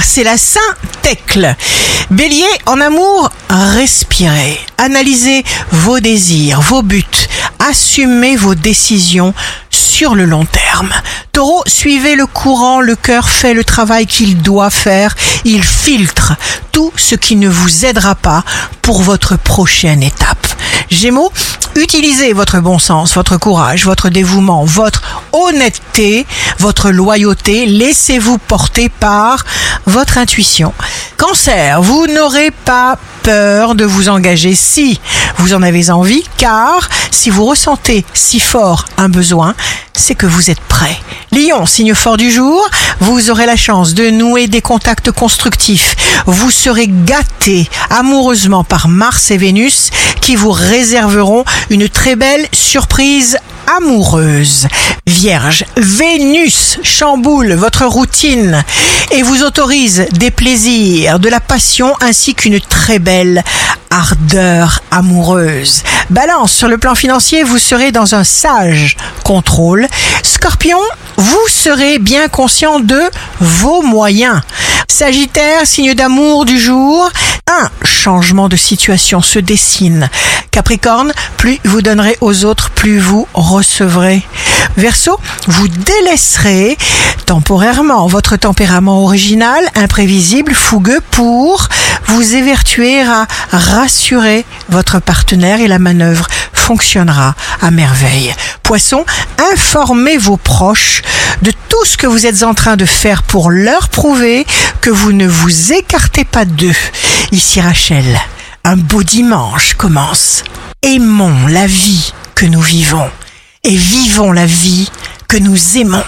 c'est la Saint-Tecle. Bélier, en amour, respirez. Analysez vos désirs, vos buts. Assumez vos décisions sur le long terme. Taureau, suivez le courant, le cœur fait le travail qu'il doit faire. Il filtre tout ce qui ne vous aidera pas pour votre prochaine étape. Gémeaux, utilisez votre bon sens, votre courage, votre dévouement, votre honnêteté, votre loyauté. Laissez-vous porter par votre intuition. Cancer, vous n'aurez pas peur de vous engager si vous en avez envie, car si vous ressentez si fort un besoin, c'est que vous êtes prêt. Lion, signe fort du jour, vous aurez la chance de nouer des contacts constructifs. Vous serez gâté amoureusement par Mars et Vénus qui vous réserveront une très belle surprise amoureuse. Vierge, Vénus chamboule votre routine et vous autorise des plaisirs, de la passion ainsi qu'une très belle ardeur amoureuse. Balance, sur le plan financier, vous serez dans un sage contrôle. Scorpion, vous serez bien conscient de vos moyens. Sagittaire, signe d'amour du jour, un changement de situation se dessine. Capricorne, plus vous donnerez aux autres, plus vous recevrez. Verseau, vous délaisserez temporairement votre tempérament original, imprévisible, fougueux pour vous évertuer à rassurer votre partenaire et la manœuvre fonctionnera à merveille. Poisson, informez vos proches de tout ce que vous êtes en train de faire pour leur prouver que vous ne vous écartez pas d'eux. Ici Rachel, un beau dimanche commence. Aimons la vie que nous vivons et vivons la vie que nous aimons.